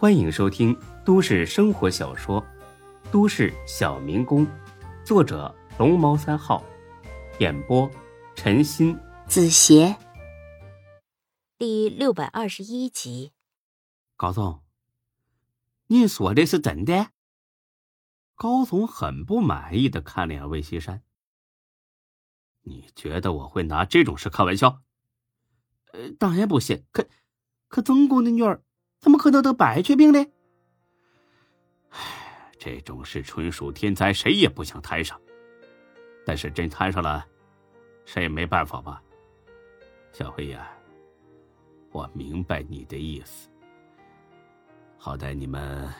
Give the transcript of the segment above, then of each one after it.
欢迎收听都市生活小说《都市小民工》，作者龙猫三号，演播陈鑫、子邪，第六百二十一集。高总，你说的是真的？高总很不满意的看了眼魏西山。你觉得我会拿这种事开玩笑？呃，当然不信。可，可曾公的女儿怎么可能得白血病呢？唉，这种事纯属天灾，谁也不想摊上。但是真摊上了，谁也没办法吧？小辉呀，我明白你的意思。好歹你们。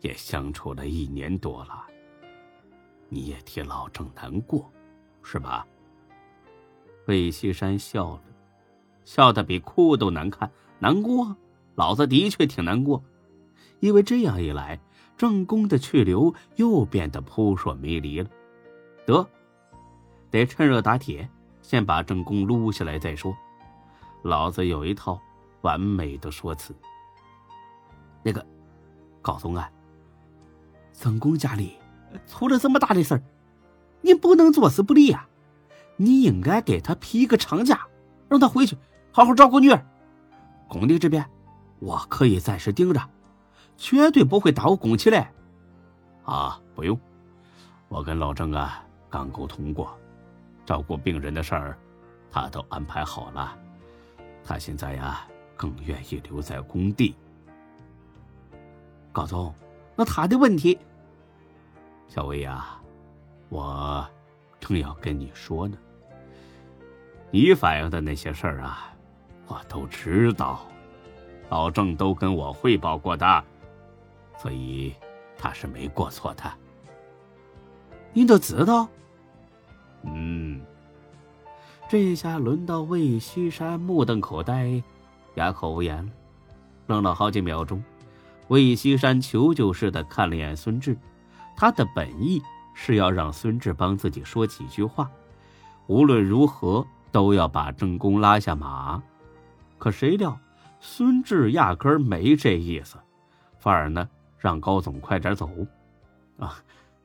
也相处了一年多了，你也替老郑难过，是吧？魏西山笑了，笑得比哭都难看。难过，老子的确挺难过，因为这样一来，正宫的去留又变得扑朔迷离了。得，得趁热打铁，先把正宫撸下来再说。老子有一套完美的说辞。那个，高总啊。曾公家里出了这么大的事儿，你不能坐视不理呀！你应该给他批个长假，让他回去好好照顾女儿。工地这边我可以暂时盯着，绝对不会耽误工期嘞。啊，不用，我跟老郑啊刚沟通过，照顾病人的事儿他都安排好了。他现在呀更愿意留在工地。高总，那他的问题？小薇呀，我正要跟你说呢。你反映的那些事儿啊，我都知道，老郑都跟我汇报过的，所以他是没过错的。你都知道？嗯。这下轮到魏西山目瞪口呆，哑口无言了。愣了好几秒钟，魏西山求救似的看了眼孙志。他的本意是要让孙志帮自己说几句话，无论如何都要把郑公拉下马。可谁料孙志压根儿没这意思，反而呢让高总快点走。啊，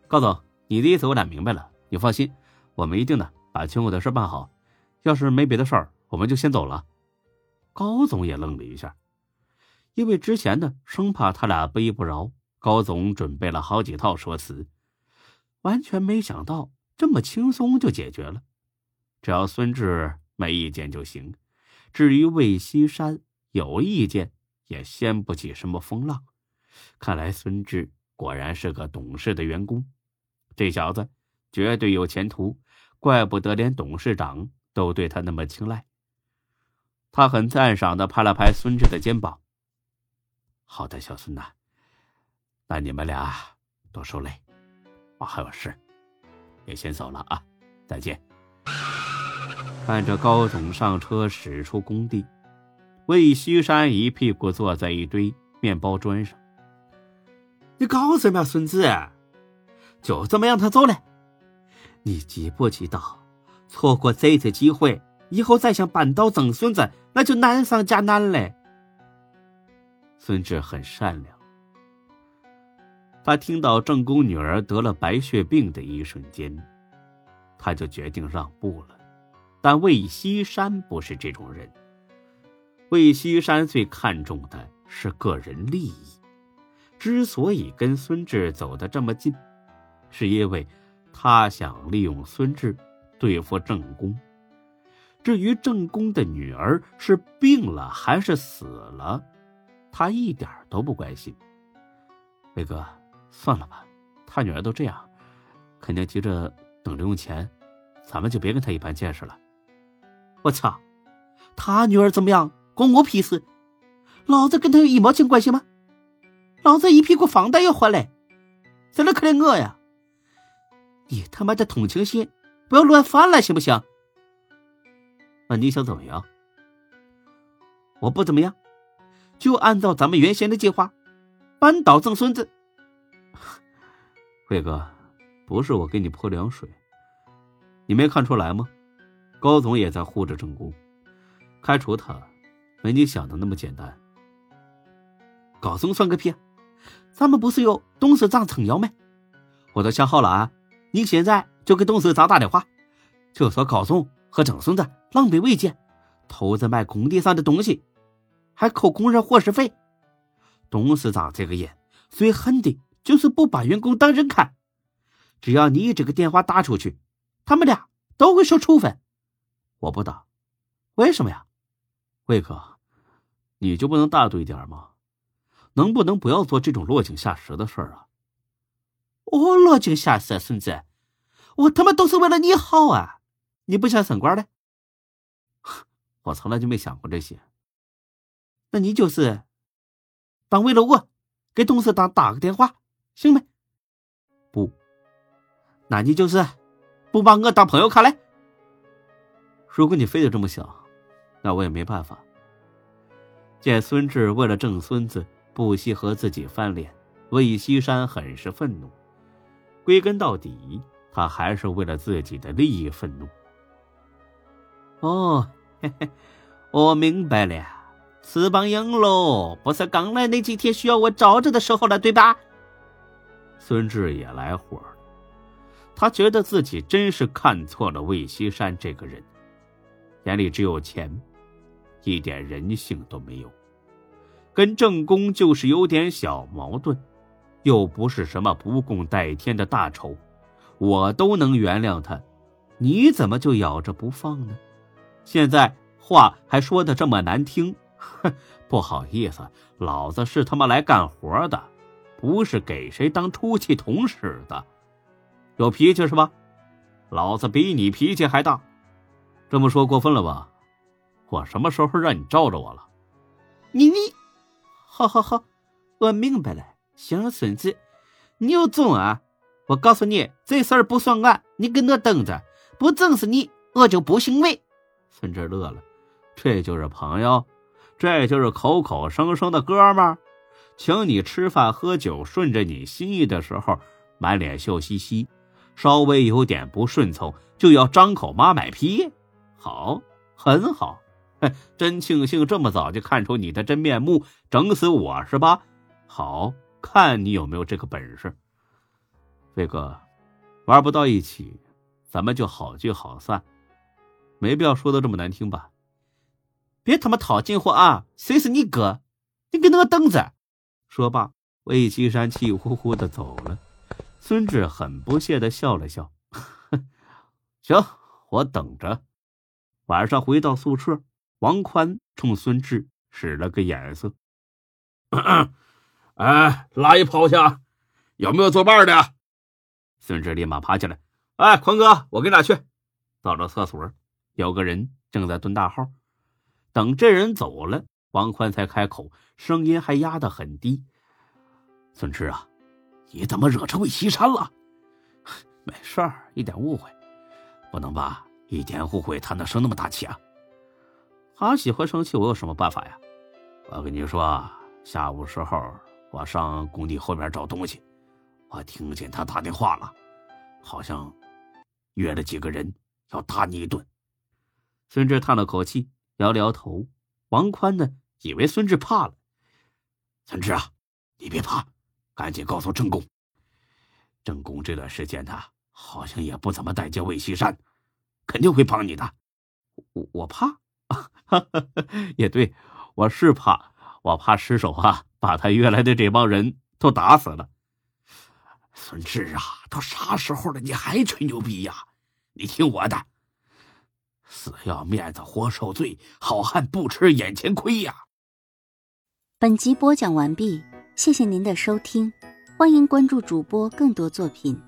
高总，你的意思我俩明白了。你放心，我们一定呢把全国的事办好。要是没别的事儿，我们就先走了。高总也愣了一下，因为之前呢生怕他俩不依不饶。高总准备了好几套说辞，完全没想到这么轻松就解决了。只要孙志没意见就行，至于魏西山有意见，也掀不起什么风浪。看来孙志果然是个懂事的员工，这小子绝对有前途，怪不得连董事长都对他那么青睐。他很赞赏的拍了拍孙志的肩膀：“好的，小孙呐。”那你们俩多受累，我还有事，也先走了啊！再见。看着高总上车驶出工地，魏西山一屁股坐在一堆面包砖上。你搞什么，孙子？就这么让他走了？你知不知道，错过这次机会，以后再想扳倒曾孙子，那就难上加难嘞。孙志很善良。他听到正宫女儿得了白血病的一瞬间，他就决定让步了。但魏西山不是这种人。魏西山最看重的是个人利益，之所以跟孙志走得这么近，是因为他想利用孙志对付郑公。至于郑公的女儿是病了还是死了，他一点都不关心。魏哥。算了吧，他女儿都这样，肯定急着等着用钱，咱们就别跟他一般见识了。我操，他女儿怎么样关我屁事？老子跟他有一毛钱关系吗？老子一屁股房贷要还嘞，在那可怜我呀？你他妈的同情心不要乱发了，行不行？那你想怎么样？我不怎么样，就按照咱们原先的计划，扳倒曾孙子。辉哥，不是我给你泼凉水，你没看出来吗？高总也在护着郑工，开除他，没你想的那么简单。高松算个屁！咱们不是有董事长撑腰吗？我都想好了啊，你现在就给董事长打电话，就说高松和郑孙子狼狈为奸，偷着卖工地上的东西，还扣工人伙食费。董事长这个人最恨的就是不把员工当人看。只要你这个电话打出去，他们俩都会受处分。我不打，为什么呀？魏哥，你就不能大度一点吗？能不能不要做这种落井下石的事儿啊？我落井下石，孙子，我他妈都是为了你好啊！你不想升官了？我从来就没想过这些。那你就是当为了我给董事长打个电话，行没？不。那你就是不把我当朋友看嘞？如果你非得这么想，那我也没办法。见孙志为了挣孙子不惜和自己翻脸，魏西山很是愤怒。归根到底，他还是为了自己的利益愤怒。哦，嘿嘿，我明白了，翅膀硬喽，不是刚来那几天需要我罩着的时候了，对吧？孙志也来火了。他觉得自己真是看错了魏西山这个人，眼里只有钱，一点人性都没有。跟正宫就是有点小矛盾，又不是什么不共戴天的大仇，我都能原谅他，你怎么就咬着不放呢？现在话还说的这么难听，哼，不好意思，老子是他妈来干活的，不是给谁当出气筒使的。有脾气是吧？老子比你脾气还大，这么说过分了吧？我什么时候让你罩着我了？你你，好好好，我明白了。行，孙子，你有种啊！我告诉你，这事儿不算完，你跟我等着，不整死你，我就不姓魏。孙志乐了，这就是朋友，这就是口口声声的哥们儿，请你吃饭喝酒，顺着你心意的时候，满脸笑嘻嘻。稍微有点不顺从，就要张口妈卖批，好，很好，真庆幸这么早就看出你的真面目，整死我是吧？好看你有没有这个本事？飞哥，玩不到一起，咱们就好聚好散，没必要说的这么难听吧？别他妈套近乎啊！谁是你哥？你给我等着！说罢，魏西山气呼呼的走了。孙志很不屑的笑了笑，行，我等着。晚上回到宿舍，王宽冲孙志使了个眼色：“哎，拉一炮去，有没有作伴的？”孙志立马爬起来：“哎，宽哥，我跟俩去。”到了厕所，有个人正在蹲大号。等这人走了，王宽才开口，声音还压得很低：“孙志啊。”你怎么惹成魏西山了？没事儿，一点误会，不能吧？一点误会他能生那么大气啊？他喜欢生气，我有什么办法呀？我跟你说，下午时候我上工地后面找东西，我听见他打电话了，好像约了几个人要打你一顿。孙志叹了口气，摇了摇头。王宽呢，以为孙志怕了。孙志啊，你别怕。赶紧告诉郑公，郑公这段时间呢，好像也不怎么待见魏西山，肯定会帮你的。我我怕，也对，我是怕，我怕失手啊，把他约来的这帮人都打死了。孙志啊，都啥时候了，你还吹牛逼呀？你听我的，死要面子活受罪，好汉不吃眼前亏呀。本集播讲完毕。谢谢您的收听，欢迎关注主播更多作品。